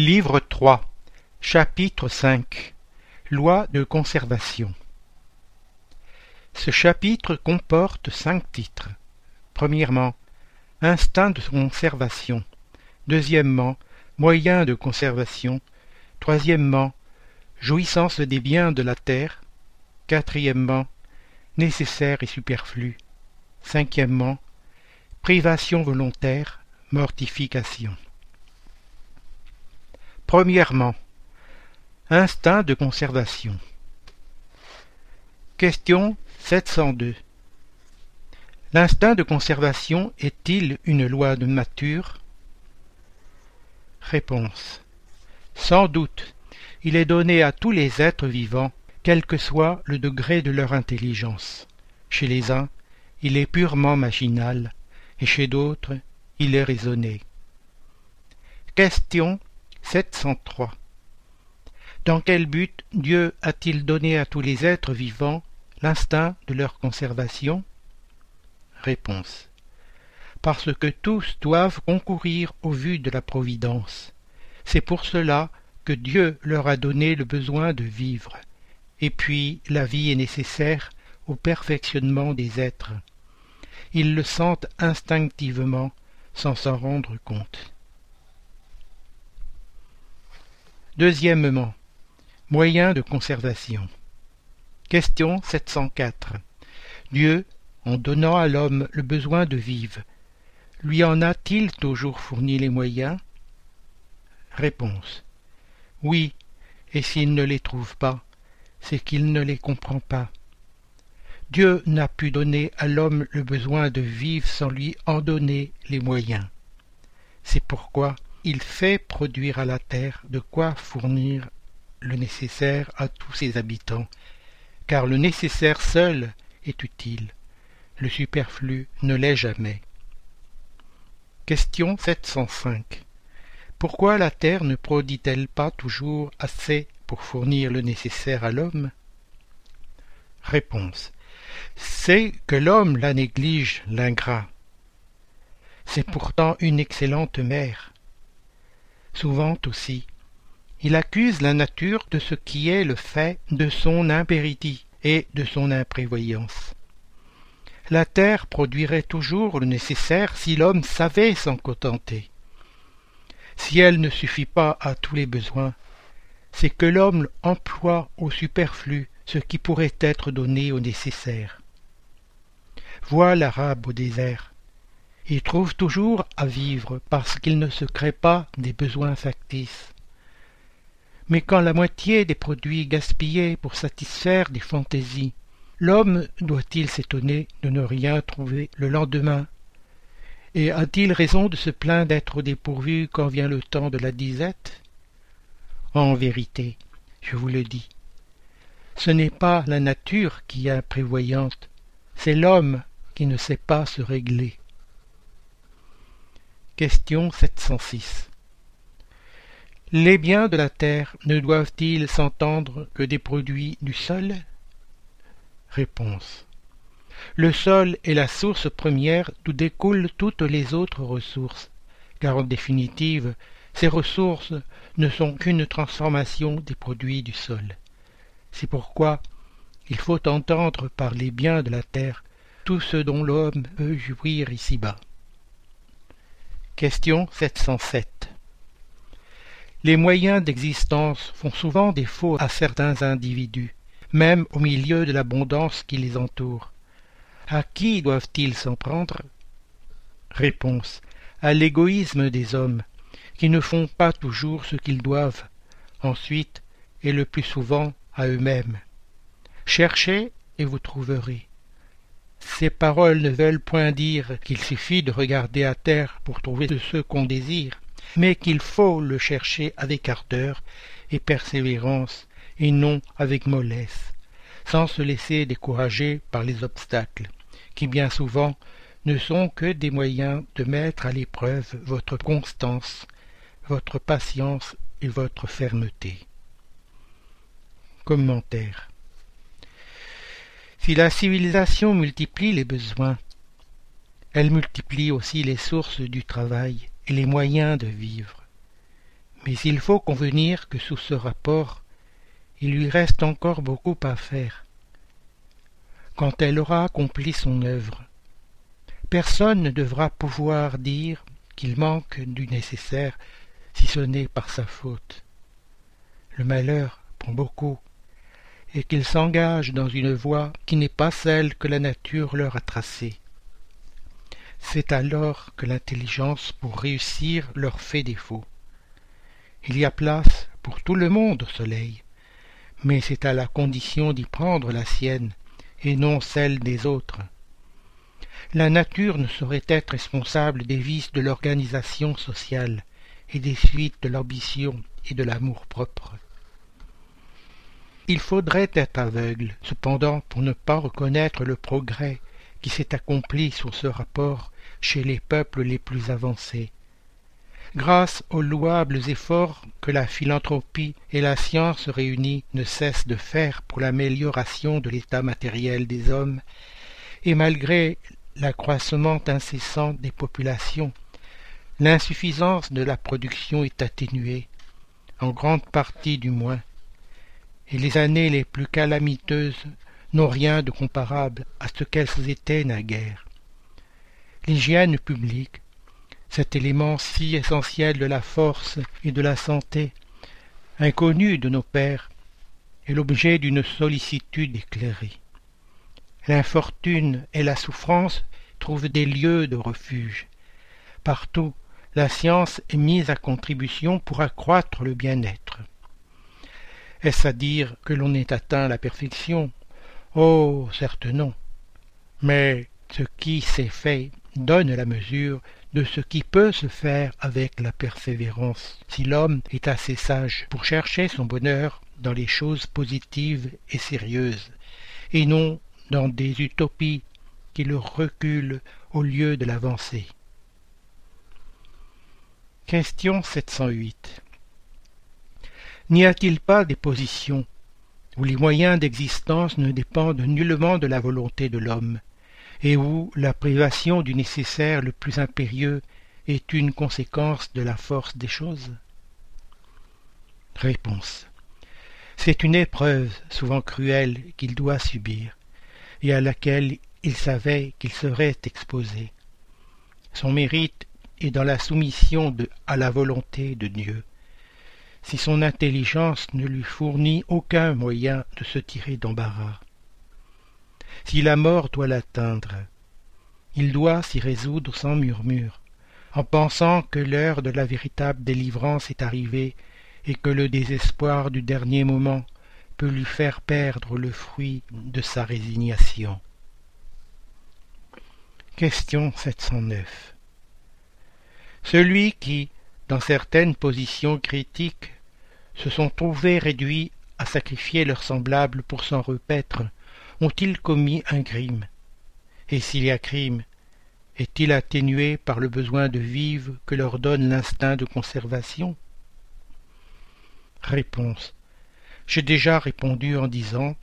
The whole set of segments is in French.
Livre 3 Chapitre 5 Loi de conservation Ce chapitre comporte cinq titres. Premièrement, Instinct de conservation. Deuxièmement, Moyens de conservation. Troisièmement, Jouissance des biens de la terre. Quatrièmement, Nécessaire et superflu. Cinquièmement, Privation volontaire, mortification. Premièrement, instinct de conservation. Question 702. L'instinct de conservation est-il une loi de nature? Réponse. Sans doute, il est donné à tous les êtres vivants, quel que soit le degré de leur intelligence. Chez les uns, il est purement machinal, et chez d'autres il est raisonné. Question 703 Dans quel but Dieu a-t-il donné à tous les êtres vivants l'instinct de leur conservation? Réponse Parce que tous doivent concourir au vu de la Providence. C'est pour cela que Dieu leur a donné le besoin de vivre. Et puis la vie est nécessaire au perfectionnement des êtres ils le sentent instinctivement sans s'en rendre compte. Deuxièmement, moyens de conservation. Question 704. Dieu, en donnant à l'homme le besoin de vivre, lui en a-t-il toujours fourni les moyens? Réponse. Oui, et s'il ne les trouve pas, c'est qu'il ne les comprend pas. Dieu n'a pu donner à l'homme le besoin de vivre sans lui en donner les moyens. C'est pourquoi il fait produire à la terre de quoi fournir le nécessaire à tous ses habitants, car le nécessaire seul est utile, le superflu ne l'est jamais. Question 705. Pourquoi la terre ne produit-elle pas toujours assez pour fournir le nécessaire à l'homme? Réponse c'est que l'homme la néglige, l'ingrat. C'est pourtant une excellente mère. Souvent aussi, il accuse la nature de ce qui est le fait de son impéritie et de son imprévoyance. La terre produirait toujours le nécessaire si l'homme savait s'en contenter. Si elle ne suffit pas à tous les besoins, c'est que l'homme emploie au superflu ce qui pourrait être donné au nécessaire. Vois l'arabe au désert. Il trouve toujours à vivre parce qu'il ne se crée pas des besoins factices. Mais quand la moitié des produits gaspillés pour satisfaire des fantaisies, l'homme doit-il s'étonner de ne rien trouver le lendemain? Et a-t-il raison de se plaindre d'être dépourvu quand vient le temps de la disette? En vérité, je vous le dis, ce n'est pas la nature qui est imprévoyante, c'est l'homme qui ne sait pas se régler. Question 706 Les biens de la terre ne doivent-ils s'entendre que des produits du sol? Réponse Le sol est la source première d'où découlent toutes les autres ressources, car en définitive, ces ressources ne sont qu'une transformation des produits du sol. C'est pourquoi il faut entendre par les biens de la terre tout ce dont l'homme peut jouir ici-bas. Question 707 Les moyens d'existence font souvent défaut à certains individus, même au milieu de l'abondance qui les entoure. À qui doivent-ils s'en prendre? Réponse à l'égoïsme des hommes, qui ne font pas toujours ce qu'ils doivent, ensuite, et le plus souvent, à eux-mêmes. Cherchez et vous trouverez. Ces paroles ne veulent point dire qu'il suffit de regarder à terre pour trouver ce qu'on désire, mais qu'il faut le chercher avec ardeur et persévérance, et non avec mollesse, sans se laisser décourager par les obstacles, qui bien souvent ne sont que des moyens de mettre à l'épreuve votre constance, votre patience et votre fermeté. Commentaire si la civilisation multiplie les besoins, elle multiplie aussi les sources du travail et les moyens de vivre. Mais il faut convenir que sous ce rapport, il lui reste encore beaucoup à faire. Quand elle aura accompli son œuvre, personne ne devra pouvoir dire qu'il manque du nécessaire si ce n'est par sa faute. Le malheur prend beaucoup, et qu'ils s'engagent dans une voie qui n'est pas celle que la nature leur a tracée. C'est alors que l'intelligence pour réussir leur fait défaut. Il y a place pour tout le monde au soleil, mais c'est à la condition d'y prendre la sienne et non celle des autres. La nature ne saurait être responsable des vices de l'organisation sociale et des suites de l'ambition et de l'amour-propre. Il faudrait être aveugle, cependant, pour ne pas reconnaître le progrès qui s'est accompli sur ce rapport chez les peuples les plus avancés. Grâce aux louables efforts que la philanthropie et la science réunies ne cessent de faire pour l'amélioration de l'état matériel des hommes, et malgré l'accroissement incessant des populations, l'insuffisance de la production est atténuée, en grande partie du moins, et les années les plus calamiteuses n'ont rien de comparable à ce qu'elles étaient naguère. L'hygiène publique, cet élément si essentiel de la force et de la santé, inconnu de nos pères, est l'objet d'une sollicitude éclairée. L'infortune et la souffrance trouvent des lieux de refuge. Partout, la science est mise à contribution pour accroître le bien-être. Est-ce à dire que l'on ait atteint la perfection? Oh, certes non. Mais ce qui s'est fait donne la mesure de ce qui peut se faire avec la persévérance, si l'homme est assez sage pour chercher son bonheur dans les choses positives et sérieuses, et non dans des utopies qui le reculent au lieu de l'avancée. Question 708 N'y a-t-il pas des positions où les moyens d'existence ne dépendent nullement de la volonté de l'homme, et où la privation du nécessaire le plus impérieux est une conséquence de la force des choses? Réponse. C'est une épreuve souvent cruelle qu'il doit subir, et à laquelle il savait qu'il serait exposé. Son mérite est dans la soumission à la volonté de Dieu, si son intelligence ne lui fournit aucun moyen de se tirer d'embarras. Si la mort doit l'atteindre, il doit s'y résoudre sans murmure, en pensant que l'heure de la véritable délivrance est arrivée et que le désespoir du dernier moment peut lui faire perdre le fruit de sa résignation. Question 709 Celui qui, dans certaines positions critiques, se sont trouvés réduits à sacrifier leurs semblables pour s'en repaître, ont-ils commis un crime? Et s'il y a crime, est-il atténué par le besoin de vivre que leur donne l'instinct de conservation? Réponse. J'ai déjà répondu en disant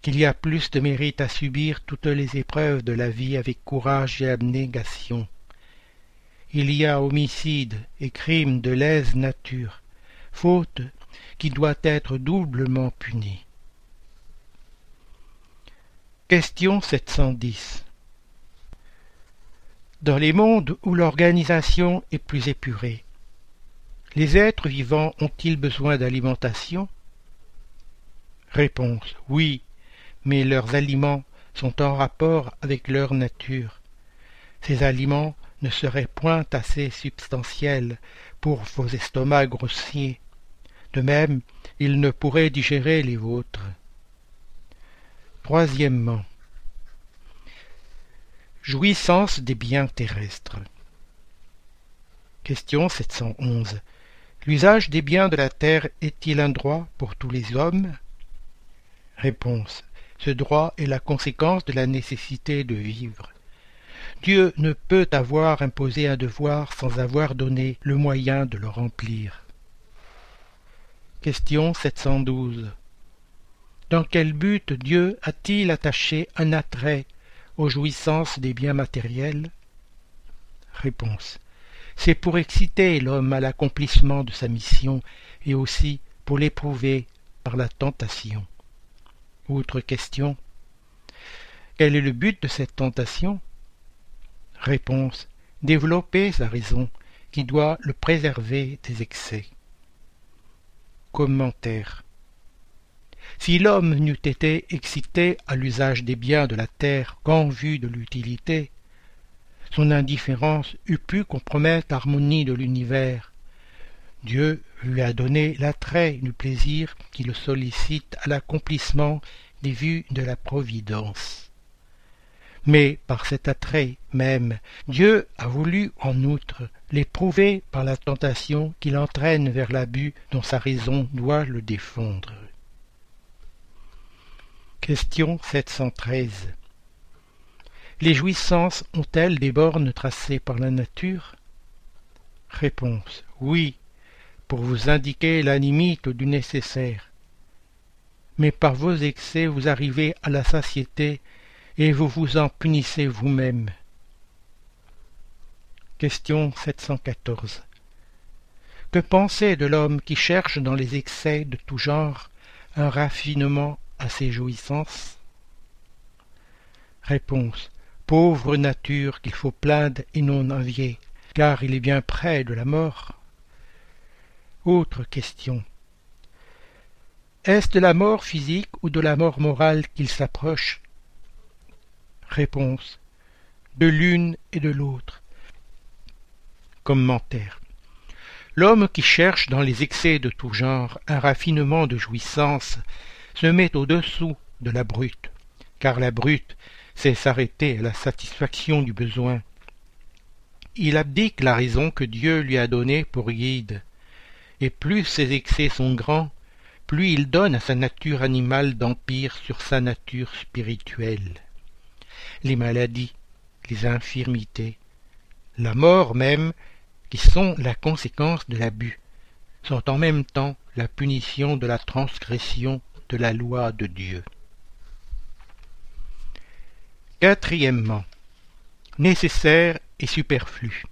qu'il y a plus de mérite à subir toutes les épreuves de la vie avec courage et abnégation. Il y a homicide et crime de lèse nature, faute qui doit être doublement punie. Question 710 Dans les mondes où l'organisation est plus épurée, les êtres vivants ont-ils besoin d'alimentation? Réponse Oui, mais leurs aliments sont en rapport avec leur nature. Ces aliments ne seraient point assez substantiels pour vos estomacs grossiers. De même, ils ne pourraient digérer les vôtres. Troisièmement, jouissance des biens terrestres. Question 711. L'usage des biens de la terre est-il un droit pour tous les hommes? Réponse. Ce droit est la conséquence de la nécessité de vivre. Dieu ne peut avoir imposé un devoir sans avoir donné le moyen de le remplir. Question 712. Dans quel but Dieu a-t-il attaché un attrait aux jouissances des biens matériels? Réponse. c'est pour exciter l'homme à l'accomplissement de sa mission et aussi pour l'éprouver par la tentation. Autre question. Quel est le but de cette tentation? Réponse. Développer sa raison, qui doit le préserver des excès. Commentaire. Si l'homme n'eût été excité à l'usage des biens de la terre qu'en vue de l'utilité, son indifférence eût pu compromettre l'harmonie de l'univers. Dieu lui a donné l'attrait du plaisir qui le sollicite à l'accomplissement des vues de la providence. Mais par cet attrait même, Dieu a voulu en outre l'éprouver par la tentation qui l'entraîne vers l'abus dont sa raison doit le défendre. Question 713 Les jouissances ont-elles des bornes tracées par la nature? Réponse Oui, pour vous indiquer la limite du nécessaire. Mais par vos excès vous arrivez à la satiété et vous vous en punissez vous-même. Question 714 Que penser de l'homme qui cherche dans les excès de tout genre un raffinement à ses jouissances? Réponse Pauvre nature qu'il faut plaindre et non envier, car il est bien près de la mort. Autre question. Est-ce de la mort physique ou de la mort morale qu'il s'approche? Réponse. De l'une et de l'autre. Commentaire. L'homme qui cherche dans les excès de tout genre un raffinement de jouissance se met au-dessous de la brute, car la brute sait s'arrêter à la satisfaction du besoin. Il abdique la raison que Dieu lui a donnée pour guide, et plus ses excès sont grands, plus il donne à sa nature animale d'empire sur sa nature spirituelle les maladies, les infirmités, la mort même, qui sont la conséquence de l'abus, sont en même temps la punition de la transgression de la loi de Dieu. Quatrièmement, nécessaire et superflu.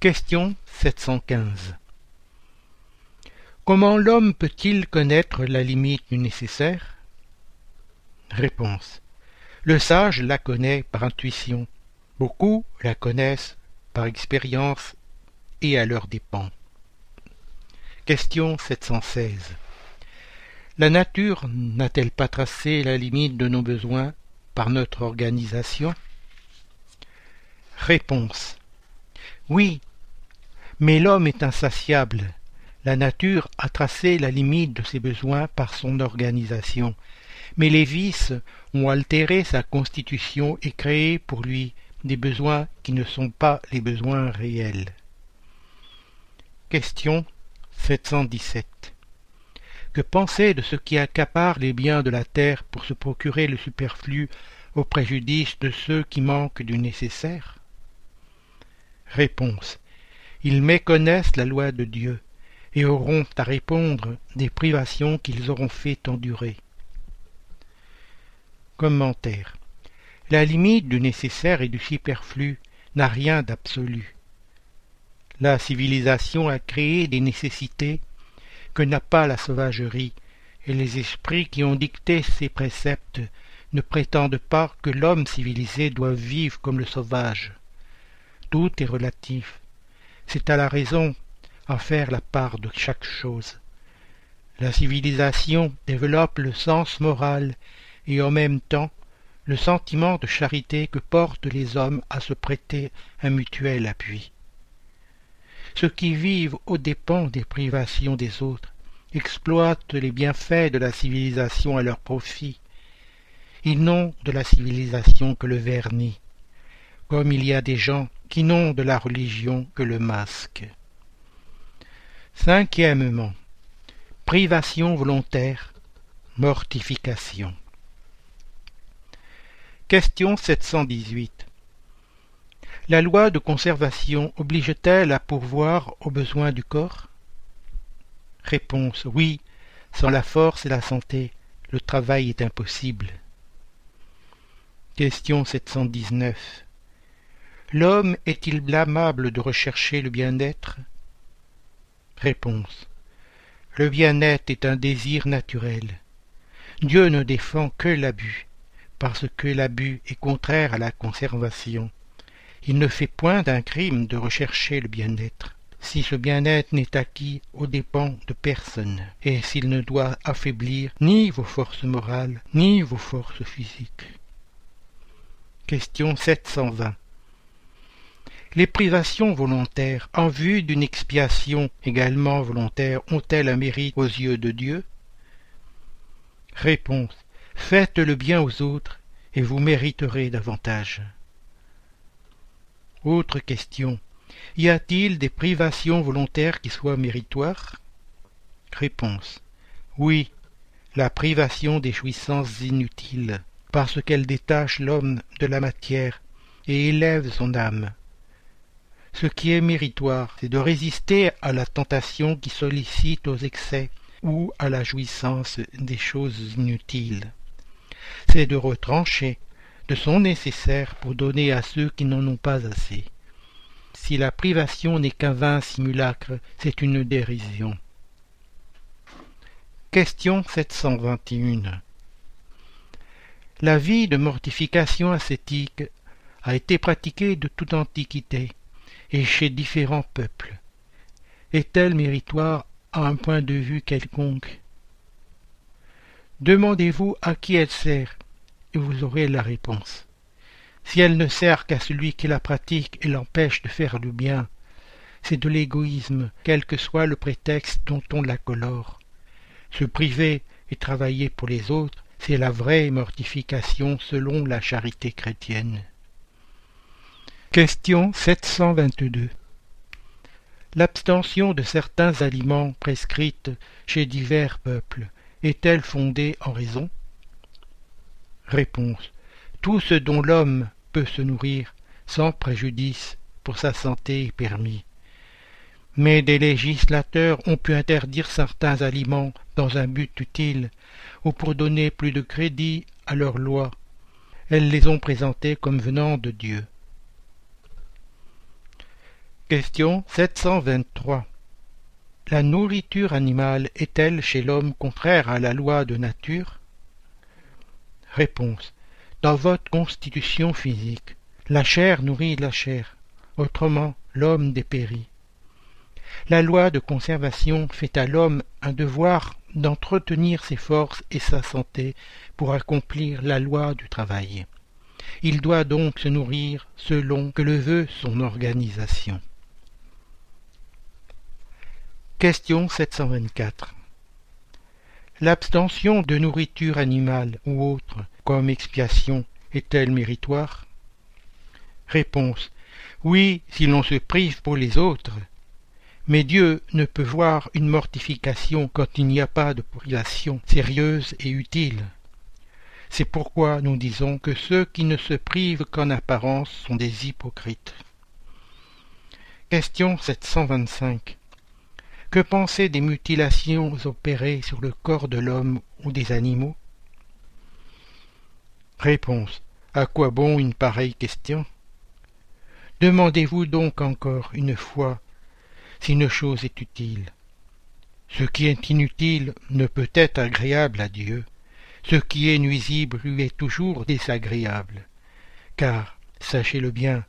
Question 715. Comment l'homme peut-il connaître la limite du nécessaire? Réponse. Le sage la connaît par intuition, beaucoup la connaissent par expérience et à leurs dépens. Question 716. La nature n'a-t-elle pas tracé la limite de nos besoins par notre organisation? Réponse. Oui, mais l'homme est insatiable. La nature a tracé la limite de ses besoins par son organisation, mais les vices ont altéré sa constitution et créé pour lui des besoins qui ne sont pas les besoins réels. Question 717. Que penser de ce qui accapare les biens de la terre pour se procurer le superflu au préjudice de ceux qui manquent du nécessaire? Réponse. Ils méconnaissent la loi de Dieu et auront à répondre des privations qu'ils auront fait endurer. Commentaire. La limite du nécessaire et du superflu n'a rien d'absolu. La civilisation a créé des nécessités que n'a pas la sauvagerie, et les esprits qui ont dicté ces préceptes ne prétendent pas que l'homme civilisé doit vivre comme le sauvage. Tout est relatif. C'est à la raison à faire la part de chaque chose. La civilisation développe le sens moral et en même temps le sentiment de charité que portent les hommes à se prêter un mutuel appui. Ceux qui vivent aux dépens des privations des autres exploitent les bienfaits de la civilisation à leur profit. Ils n'ont de la civilisation que le vernis, comme il y a des gens qui n'ont de la religion que le masque. Cinquièmement, privation volontaire, mortification. Question 718. La loi de conservation oblige-t-elle à pourvoir aux besoins du corps? Réponse oui, sans la force et la santé, le travail est impossible. Question 719. L'homme est-il blâmable de rechercher le bien-être? Réponse. Le bien-être est un désir naturel. Dieu ne défend que l'abus, parce que l'abus est contraire à la conservation. Il ne fait point d'un crime de rechercher le bien-être, si ce bien-être n'est acquis aux dépens de personne, et s'il ne doit affaiblir ni vos forces morales, ni vos forces physiques. Question 720 les privations volontaires en vue d'une expiation également volontaire ont-elles un mérite aux yeux de Dieu? Réponse. Faites le bien aux autres et vous mériterez davantage. Autre question. Y a-t-il des privations volontaires qui soient méritoires? Réponse. Oui, la privation des jouissances inutiles, parce qu'elle détache l'homme de la matière et élève son âme. Ce qui est méritoire, c'est de résister à la tentation qui sollicite aux excès ou à la jouissance des choses inutiles. C'est de retrancher de son nécessaire pour donner à ceux qui n'en ont pas assez. Si la privation n'est qu'un vain simulacre, c'est une dérision. Question 721 La vie de mortification ascétique a été pratiquée de toute antiquité et chez différents peuples. Est-elle méritoire à un point de vue quelconque? Demandez-vous à qui elle sert, et vous aurez la réponse. Si elle ne sert qu'à celui qui la pratique et l'empêche de faire le bien, c'est de l'égoïsme, quel que soit le prétexte dont on la colore. Se priver et travailler pour les autres, c'est la vraie mortification selon la charité chrétienne. Question 722 L'abstention de certains aliments prescrite chez divers peuples est-elle fondée en raison? Réponse Tout ce dont l'homme peut se nourrir sans préjudice pour sa santé est permis. Mais des législateurs ont pu interdire certains aliments dans un but utile ou pour donner plus de crédit à leurs lois. Elles les ont présentés comme venant de Dieu. Question 723 La nourriture animale est-elle chez l'homme contraire à la loi de nature? Réponse Dans votre constitution physique, la chair nourrit la chair, autrement l'homme dépérit. La loi de conservation fait à l'homme un devoir d'entretenir ses forces et sa santé pour accomplir la loi du travail. Il doit donc se nourrir selon que le veut son organisation. Question 724 L'abstention de nourriture animale ou autre comme expiation est-elle méritoire? Réponse Oui, si l'on se prive pour les autres. Mais Dieu ne peut voir une mortification quand il n'y a pas de privation sérieuse et utile. C'est pourquoi nous disons que ceux qui ne se privent qu'en apparence sont des hypocrites. Question 725 que penser des mutilations opérées sur le corps de l'homme ou des animaux? Réponse. À quoi bon une pareille question? Demandez-vous donc encore une fois si une chose est utile. Ce qui est inutile ne peut être agréable à Dieu, ce qui est nuisible lui est toujours désagréable. Car, sachez-le bien,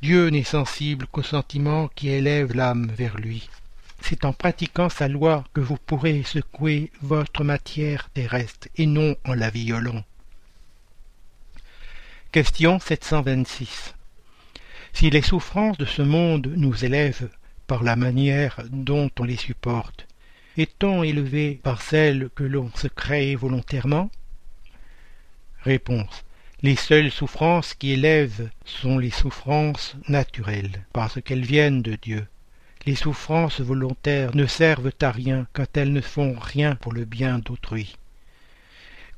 Dieu n'est sensible qu'aux sentiments qui élèvent l'âme vers lui. C'est en pratiquant sa loi que vous pourrez secouer votre matière terrestre et non en la violant. Question 726. Si les souffrances de ce monde nous élèvent par la manière dont on les supporte, est-on élevé par celles que l'on se crée volontairement? Réponse. Les seules souffrances qui élèvent sont les souffrances naturelles, parce qu'elles viennent de Dieu. Les souffrances volontaires ne servent à rien quand elles ne font rien pour le bien d'autrui.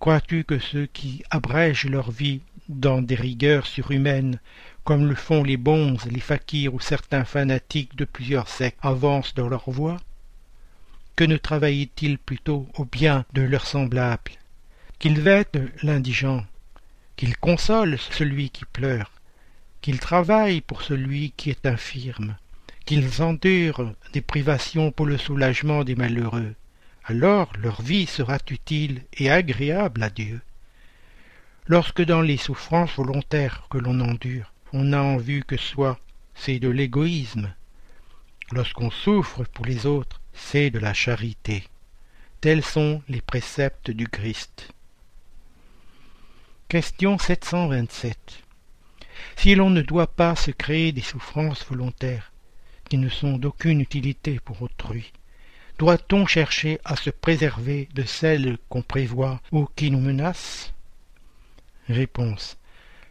Crois-tu que ceux qui abrègent leur vie dans des rigueurs surhumaines, comme le font les bonzes, les fakirs ou certains fanatiques de plusieurs sectes, avancent dans leur voie? Que ne travaillent-ils plutôt au bien de leurs semblables? Qu'ils vêtent l'indigent, qu'ils consolent celui qui pleure, qu'ils travaillent pour celui qui est infirme, qu'ils endurent des privations pour le soulagement des malheureux, alors leur vie sera utile et agréable à Dieu. Lorsque dans les souffrances volontaires que l'on endure, on n'a en vue que soi, c'est de l'égoïsme. Lorsqu'on souffre pour les autres, c'est de la charité. Tels sont les préceptes du Christ. Question 727. Si l'on ne doit pas se créer des souffrances volontaires, qui ne sont d'aucune utilité pour autrui, doit-on chercher à se préserver de celles qu'on prévoit ou qui nous menacent? Réponse.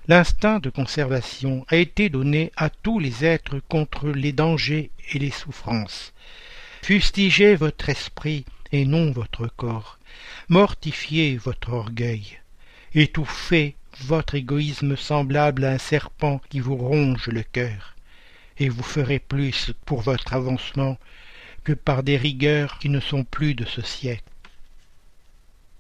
L'instinct de conservation a été donné à tous les êtres contre les dangers et les souffrances. Fustigez votre esprit et non votre corps. Mortifiez votre orgueil. Étouffez votre égoïsme semblable à un serpent qui vous ronge le cœur, et vous ferez plus pour votre avancement que par des rigueurs qui ne sont plus de ce siècle.